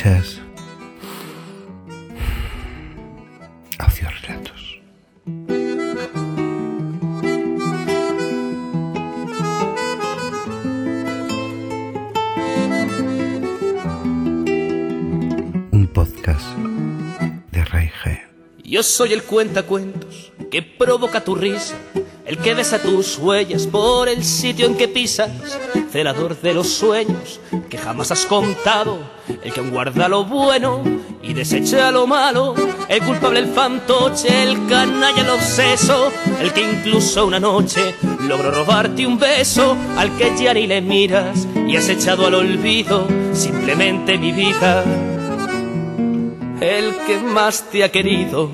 Escuchas Relatos. Un podcast de Raige. Yo soy el cuentacuentos que provoca tu risa el que besa tus huellas por el sitio en que pisas, celador de los sueños que jamás has contado, el que guarda lo bueno y desecha lo malo, el culpable, el fantoche, el canalla, el obseso, el que incluso una noche logró robarte un beso, al que ya ni le miras y has echado al olvido simplemente mi vida, el que más te ha querido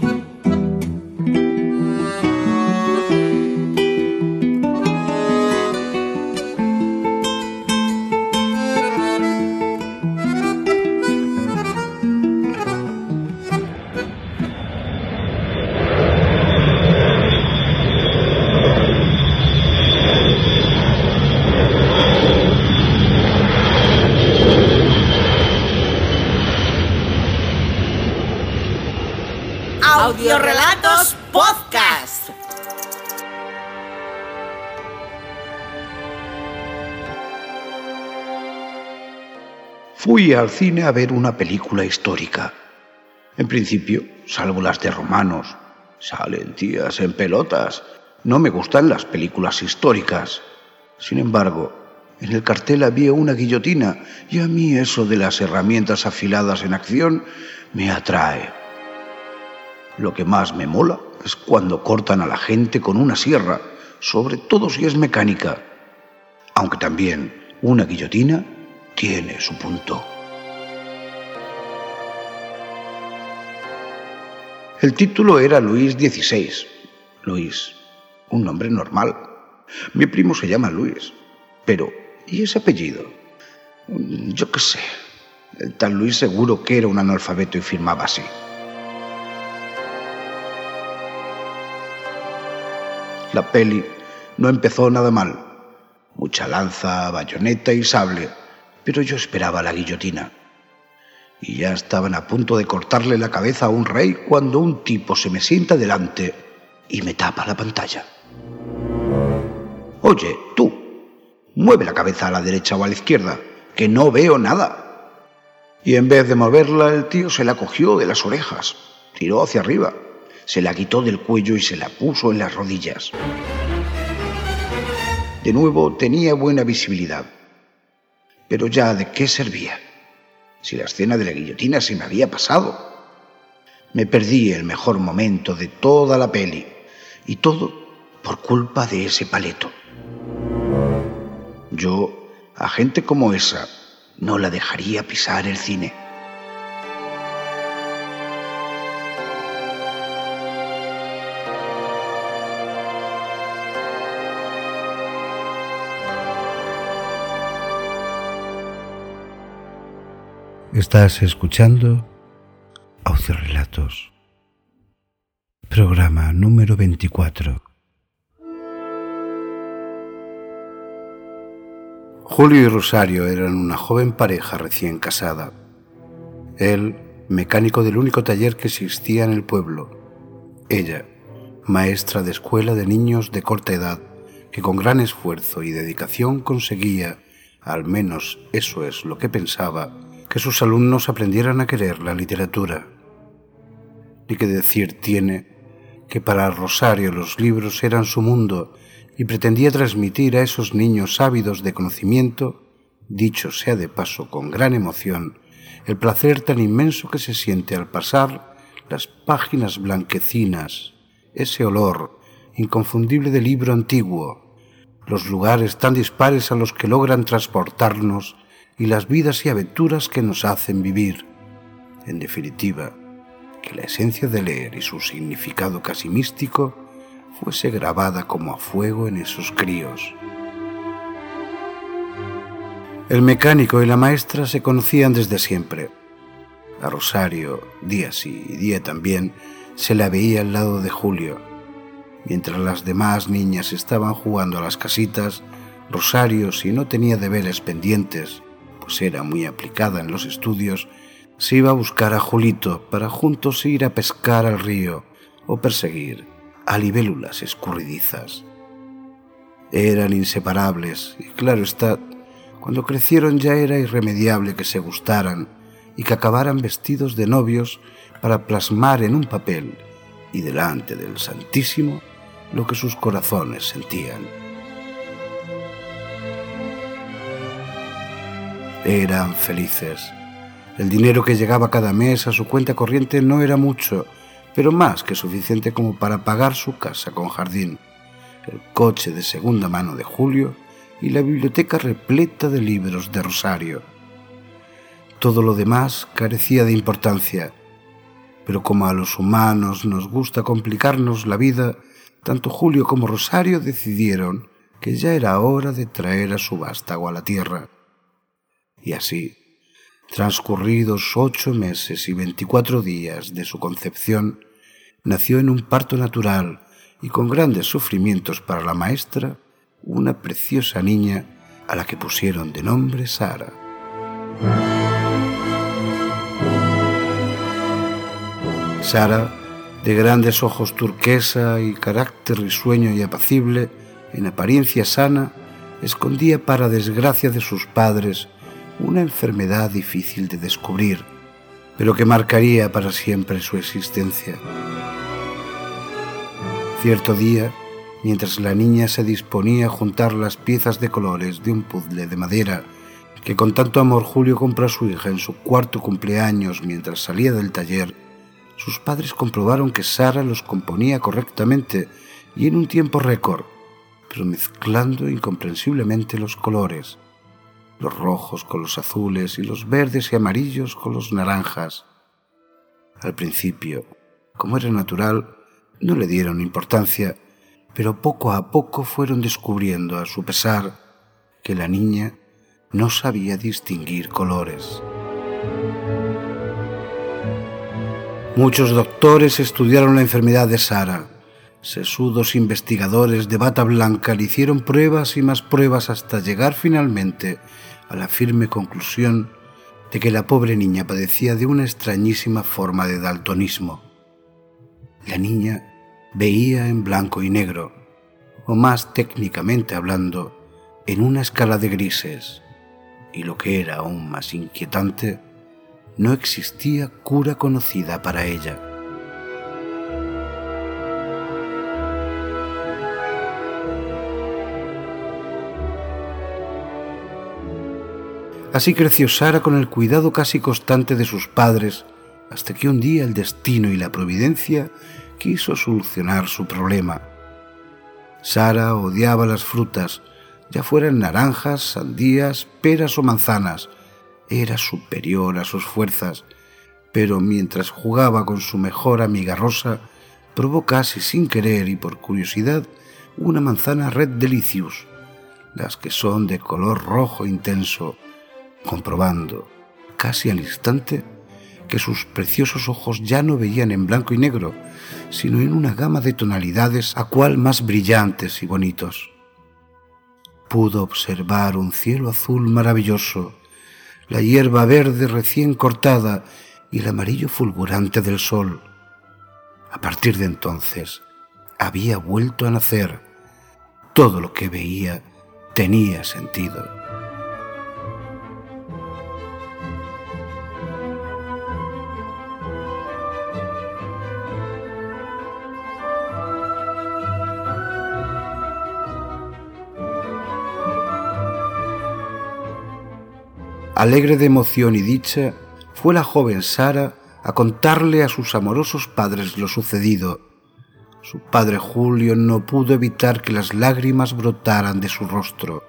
Fui al cine a ver una película histórica. En principio, salvo las de romanos, salen tías en pelotas. No me gustan las películas históricas. Sin embargo, en el cartel había una guillotina y a mí eso de las herramientas afiladas en acción me atrae. Lo que más me mola es cuando cortan a la gente con una sierra, sobre todo si es mecánica. Aunque también una guillotina tiene su punto. El título era Luis XVI. Luis, un nombre normal. Mi primo se llama Luis. Pero, ¿y ese apellido? Yo qué sé. El tal Luis seguro que era un analfabeto y firmaba así. La peli no empezó nada mal. Mucha lanza, bayoneta y sable, pero yo esperaba la guillotina. Y ya estaban a punto de cortarle la cabeza a un rey cuando un tipo se me sienta delante y me tapa la pantalla. Oye, tú, mueve la cabeza a la derecha o a la izquierda, que no veo nada. Y en vez de moverla, el tío se la cogió de las orejas, tiró hacia arriba se la quitó del cuello y se la puso en las rodillas. De nuevo tenía buena visibilidad. Pero ya de qué servía, si la escena de la guillotina se me había pasado. Me perdí el mejor momento de toda la peli, y todo por culpa de ese paleto. Yo, a gente como esa, no la dejaría pisar el cine. Estás escuchando Relatos, programa número 24. Julio y Rosario eran una joven pareja recién casada. Él, mecánico del único taller que existía en el pueblo. Ella, maestra de escuela de niños de corta edad, que con gran esfuerzo y dedicación conseguía, al menos eso es lo que pensaba, que sus alumnos aprendieran a querer la literatura. Y que decir tiene que para Rosario los libros eran su mundo y pretendía transmitir a esos niños ávidos de conocimiento, dicho sea de paso con gran emoción, el placer tan inmenso que se siente al pasar las páginas blanquecinas, ese olor inconfundible de libro antiguo, los lugares tan dispares a los que logran transportarnos y las vidas y aventuras que nos hacen vivir. En definitiva, que la esencia de leer y su significado casi místico fuese grabada como a fuego en esos críos. El mecánico y la maestra se conocían desde siempre. A Rosario, día sí y día también, se la veía al lado de Julio. Mientras las demás niñas estaban jugando a las casitas, Rosario, si no tenía deberes pendientes, era muy aplicada en los estudios, se iba a buscar a Julito para juntos ir a pescar al río o perseguir a libélulas escurridizas. Eran inseparables y claro está, cuando crecieron ya era irremediable que se gustaran y que acabaran vestidos de novios para plasmar en un papel y delante del Santísimo lo que sus corazones sentían. Eran felices. El dinero que llegaba cada mes a su cuenta corriente no era mucho, pero más que suficiente como para pagar su casa con jardín, el coche de segunda mano de Julio y la biblioteca repleta de libros de Rosario. Todo lo demás carecía de importancia, pero como a los humanos nos gusta complicarnos la vida, tanto Julio como Rosario decidieron que ya era hora de traer a su vástago a la tierra. Y así, transcurridos ocho meses y veinticuatro días de su concepción, nació en un parto natural y con grandes sufrimientos para la maestra una preciosa niña a la que pusieron de nombre Sara. Sara, de grandes ojos turquesa y carácter risueño y apacible, en apariencia sana, escondía para desgracia de sus padres una enfermedad difícil de descubrir, pero que marcaría para siempre su existencia. Cierto día, mientras la niña se disponía a juntar las piezas de colores de un puzzle de madera que con tanto amor Julio compró a su hija en su cuarto cumpleaños mientras salía del taller, sus padres comprobaron que Sara los componía correctamente y en un tiempo récord, pero mezclando incomprensiblemente los colores, los rojos con los azules y los verdes y amarillos con los naranjas. Al principio, como era natural, no le dieron importancia, pero poco a poco fueron descubriendo a su pesar que la niña no sabía distinguir colores. Muchos doctores estudiaron la enfermedad de Sara. Sesudos investigadores de bata blanca le hicieron pruebas y más pruebas hasta llegar finalmente a la firme conclusión de que la pobre niña padecía de una extrañísima forma de daltonismo. La niña veía en blanco y negro, o más técnicamente hablando, en una escala de grises, y lo que era aún más inquietante, no existía cura conocida para ella. Así creció Sara con el cuidado casi constante de sus padres, hasta que un día el destino y la providencia quiso solucionar su problema. Sara odiaba las frutas, ya fueran naranjas, sandías, peras o manzanas, era superior a sus fuerzas, pero mientras jugaba con su mejor amiga Rosa, probó casi sin querer y por curiosidad una manzana Red Delicious, las que son de color rojo intenso, comprobando, casi al instante, que sus preciosos ojos ya no veían en blanco y negro, sino en una gama de tonalidades a cual más brillantes y bonitos. Pudo observar un cielo azul maravilloso, la hierba verde recién cortada y el amarillo fulgurante del sol. A partir de entonces había vuelto a nacer. Todo lo que veía tenía sentido. Alegre de emoción y dicha, fue la joven Sara a contarle a sus amorosos padres lo sucedido. Su padre Julio no pudo evitar que las lágrimas brotaran de su rostro.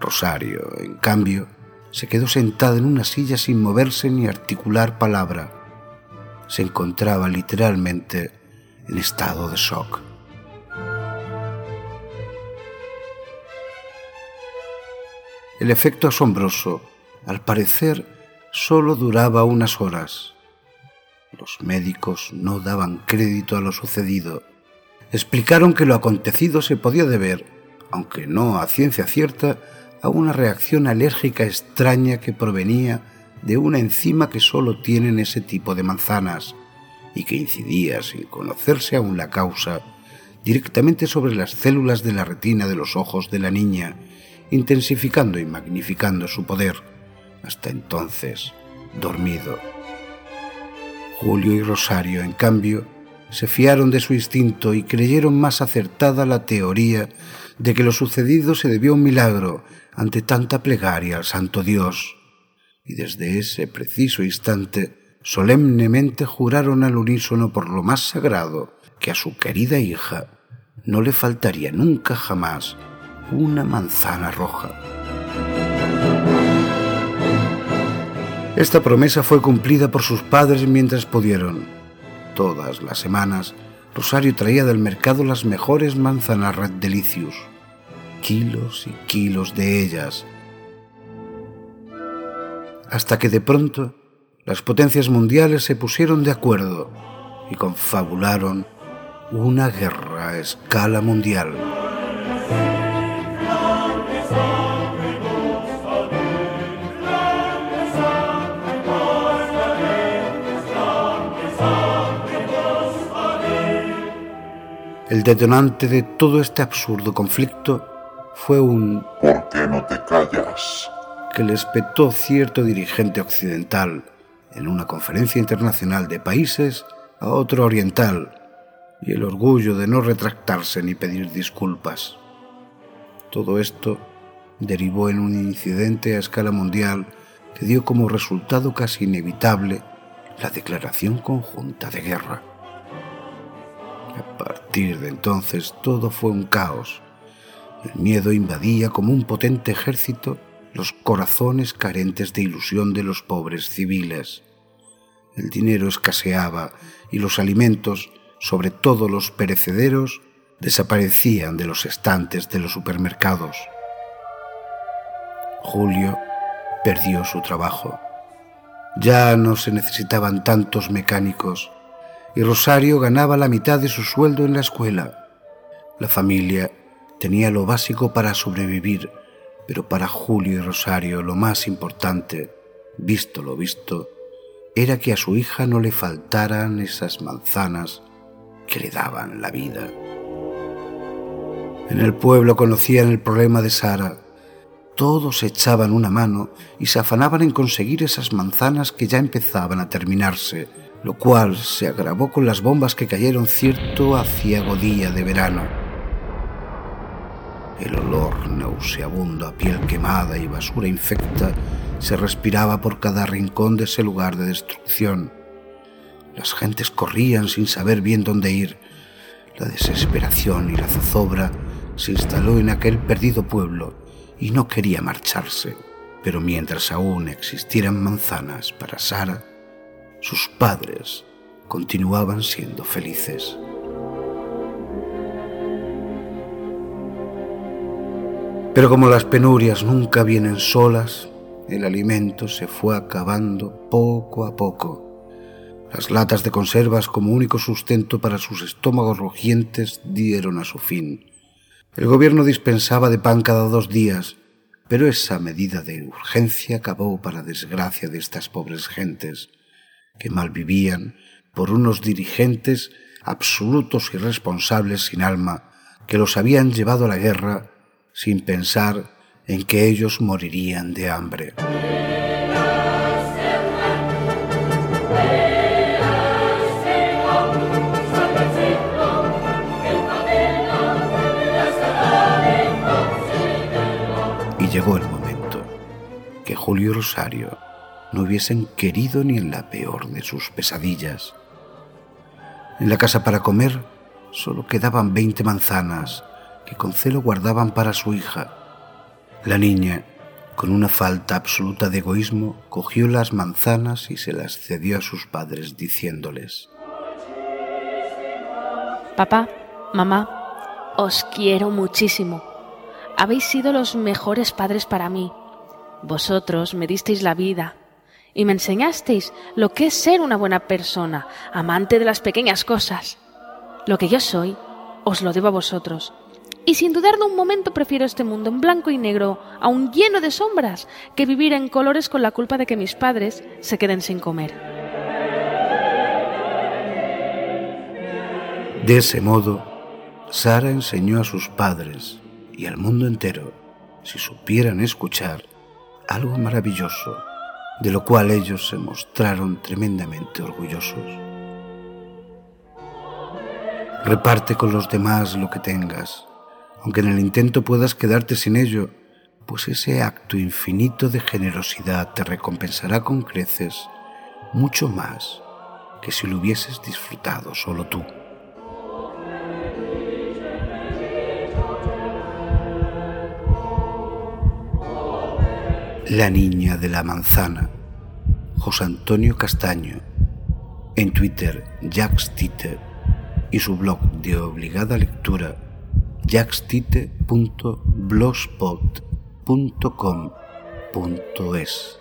Rosario, en cambio, se quedó sentada en una silla sin moverse ni articular palabra. Se encontraba literalmente en estado de shock. El efecto asombroso al parecer solo duraba unas horas. Los médicos no daban crédito a lo sucedido. Explicaron que lo acontecido se podía deber, aunque no a ciencia cierta, a una reacción alérgica extraña que provenía de una enzima que solo tienen ese tipo de manzanas y que incidía, sin conocerse aún la causa, directamente sobre las células de la retina de los ojos de la niña, intensificando y magnificando su poder, hasta entonces dormido. Julio y Rosario, en cambio, se fiaron de su instinto y creyeron más acertada la teoría de que lo sucedido se debió a un milagro ante tanta plegaria al Santo Dios. Y desde ese preciso instante solemnemente juraron al unísono por lo más sagrado que a su querida hija no le faltaría nunca jamás una manzana roja. Esta promesa fue cumplida por sus padres mientras pudieron. Todas las semanas, Rosario traía del mercado las mejores manzanas Red Delicious, kilos y kilos de ellas, hasta que de pronto las potencias mundiales se pusieron de acuerdo y confabularon una guerra a escala mundial. El detonante de todo este absurdo conflicto fue un ¿Por qué no te callas? que le espetó cierto dirigente occidental en una conferencia internacional de países a otro oriental y el orgullo de no retractarse ni pedir disculpas. Todo esto derivó en un incidente a escala mundial que dio como resultado casi inevitable la declaración conjunta de guerra. A partir de entonces todo fue un caos. El miedo invadía como un potente ejército los corazones carentes de ilusión de los pobres civiles. El dinero escaseaba y los alimentos, sobre todo los perecederos, desaparecían de los estantes de los supermercados. Julio perdió su trabajo. Ya no se necesitaban tantos mecánicos y Rosario ganaba la mitad de su sueldo en la escuela. La familia tenía lo básico para sobrevivir, pero para Julio y Rosario lo más importante, visto lo visto, era que a su hija no le faltaran esas manzanas que le daban la vida. En el pueblo conocían el problema de Sara. Todos echaban una mano y se afanaban en conseguir esas manzanas que ya empezaban a terminarse, lo cual se agravó con las bombas que cayeron cierto aciago día de verano. El olor nauseabundo a piel quemada y basura infecta se respiraba por cada rincón de ese lugar de destrucción. Las gentes corrían sin saber bien dónde ir. La desesperación y la zozobra se instaló en aquel perdido pueblo y no quería marcharse. Pero mientras aún existieran manzanas para Sara, sus padres continuaban siendo felices. Pero como las penurias nunca vienen solas, el alimento se fue acabando poco a poco. Las latas de conservas como único sustento para sus estómagos rugientes dieron a su fin. El gobierno dispensaba de pan cada dos días, pero esa medida de urgencia acabó para desgracia de estas pobres gentes, que malvivían por unos dirigentes absolutos y responsables sin alma, que los habían llevado a la guerra sin pensar en que ellos morirían de hambre. Y llegó el momento que Julio Rosario no hubiesen querido ni en la peor de sus pesadillas. En la casa para comer solo quedaban veinte manzanas que con celo guardaban para su hija. La niña, con una falta absoluta de egoísmo, cogió las manzanas y se las cedió a sus padres diciéndoles, Papá, mamá, os quiero muchísimo. Habéis sido los mejores padres para mí. Vosotros me disteis la vida y me enseñasteis lo que es ser una buena persona, amante de las pequeñas cosas. Lo que yo soy, os lo debo a vosotros Y sin dudarlo un momento prefiero este mundo en blanco y negro, aún lleno de sombras, que vivir en colores con la culpa de que mis padres se queden sin comer. De ese modo, Sara enseñó a sus padres y al mundo entero, si supieran escuchar, algo maravilloso, de lo cual ellos se mostraron tremendamente orgullosos. Reparte con los demás lo que tengas, aunque en el intento puedas quedarte sin ello, pues ese acto infinito de generosidad te recompensará con creces mucho más que si lo hubieses disfrutado solo tú. La niña de la manzana, José Antonio Castaño, en Twitter Jax y su blog de obligada lectura jaxtite.blogspot.com.es.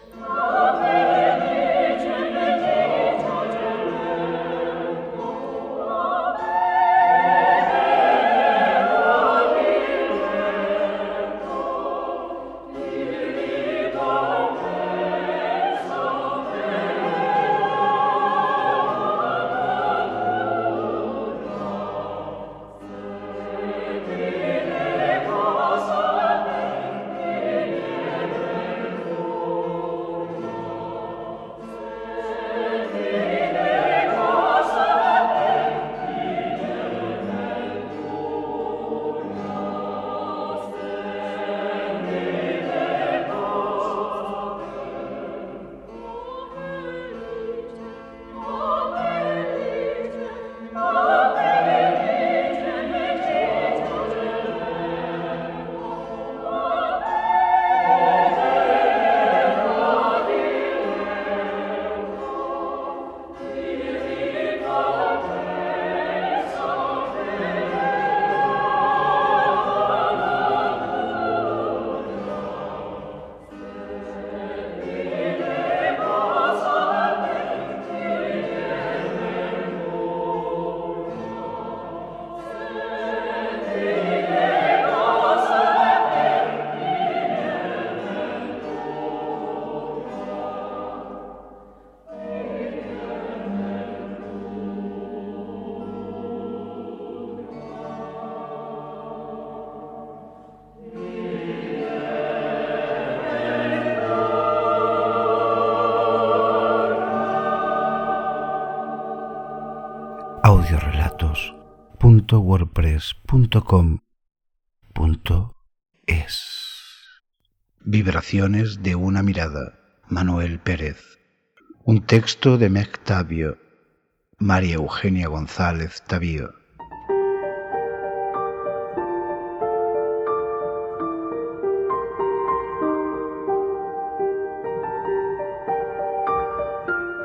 wordpress.com.es Vibraciones de una mirada, Manuel Pérez. Un texto de Meg Tabio, María Eugenia González Tabío.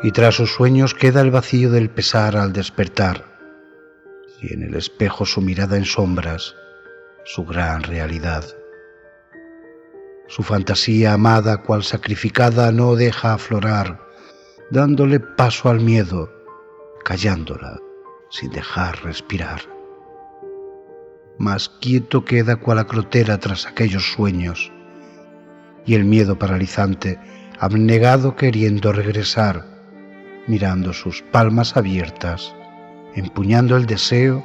Y tras sus sueños queda el vacío del pesar al despertar y en el espejo su mirada en sombras, su gran realidad. Su fantasía amada, cual sacrificada, no deja aflorar, dándole paso al miedo, callándola, sin dejar respirar. Más quieto queda cual acrotera tras aquellos sueños, y el miedo paralizante, abnegado queriendo regresar, mirando sus palmas abiertas, empuñando el deseo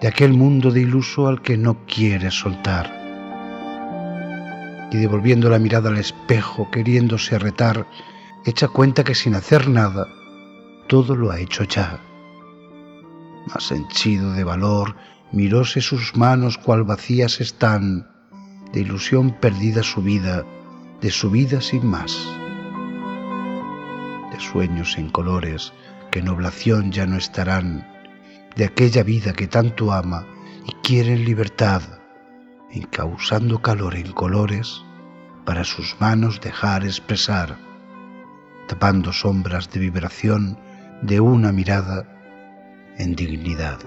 de aquel mundo de iluso al que no quiere soltar. Y devolviendo la mirada al espejo, queriéndose retar, echa cuenta que sin hacer nada, todo lo ha hecho ya. Mas henchido de valor, miróse sus manos cual vacías están, de ilusión perdida su vida, de su vida sin más, de sueños en colores que en oblación ya no estarán, de aquella vida que tanto ama y quiere en libertad, encausando calor en colores para sus manos dejar expresar, tapando sombras de vibración de una mirada en dignidad.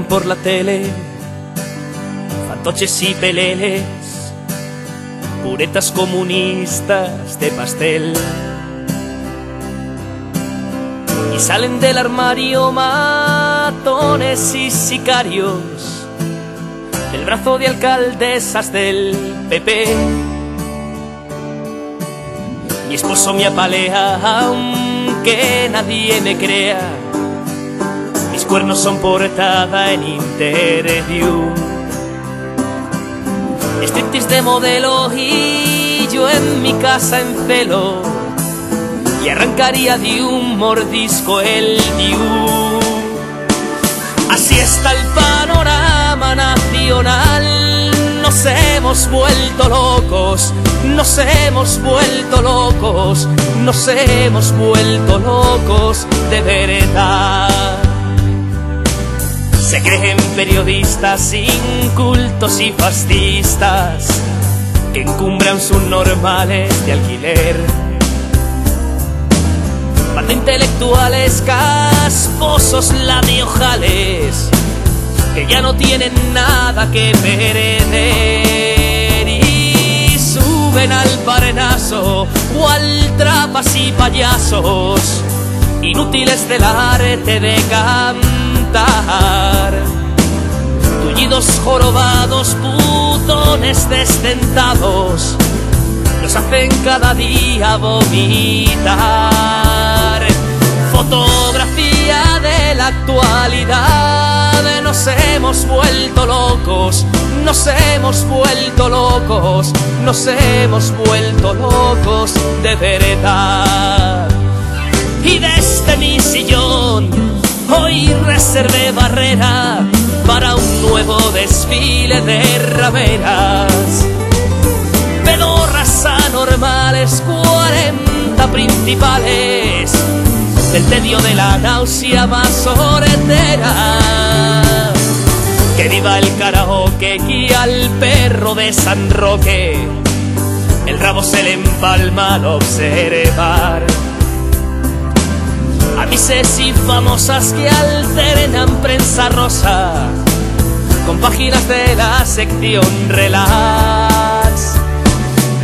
Por la tele, fantoches y peleles, puretas comunistas de pastel. Y salen del armario matones y sicarios, del brazo de alcaldesas del PP. Mi esposo me apalea, aunque nadie me crea cuernos son portada en Interview. Estrictis de modelo y yo en mi casa en celo. Y arrancaría de un mordisco el Diu. Así está el panorama nacional. Nos hemos vuelto locos, nos hemos vuelto locos, nos hemos vuelto locos de verdad. Creen periodistas incultos y fascistas que encumbran sus normales de alquiler. Mata intelectuales casposos labiojales que ya no tienen nada que perder y suben al parenazo cual trapas y payasos inútiles del arte de cantar. Tullidos jorobados, putones desdentados, los hacen cada día vomitar. Fotografía de la actualidad, nos hemos vuelto locos, nos hemos vuelto locos, nos hemos vuelto locos de verdad y desde mi sillón hoy reservé barrera para un nuevo desfile de rameras. Pedorras anormales, 40 principales, el tedio de la náusea más hortera. Que viva el karaoke y al perro de San Roque, el rabo se le empalma al observar a mises y famosas que alternan prensa rosa con páginas de la sección relax.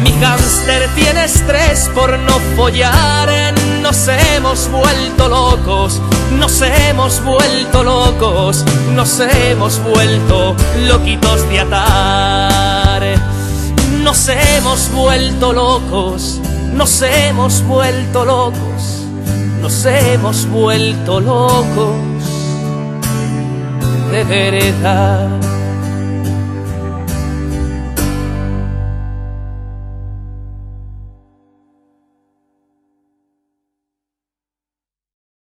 Mi hámster tiene estrés por no follar, nos hemos vuelto locos, nos hemos vuelto locos, nos hemos vuelto loquitos de atar. Nos hemos vuelto locos, nos hemos vuelto locos nos hemos vuelto locos de verdad.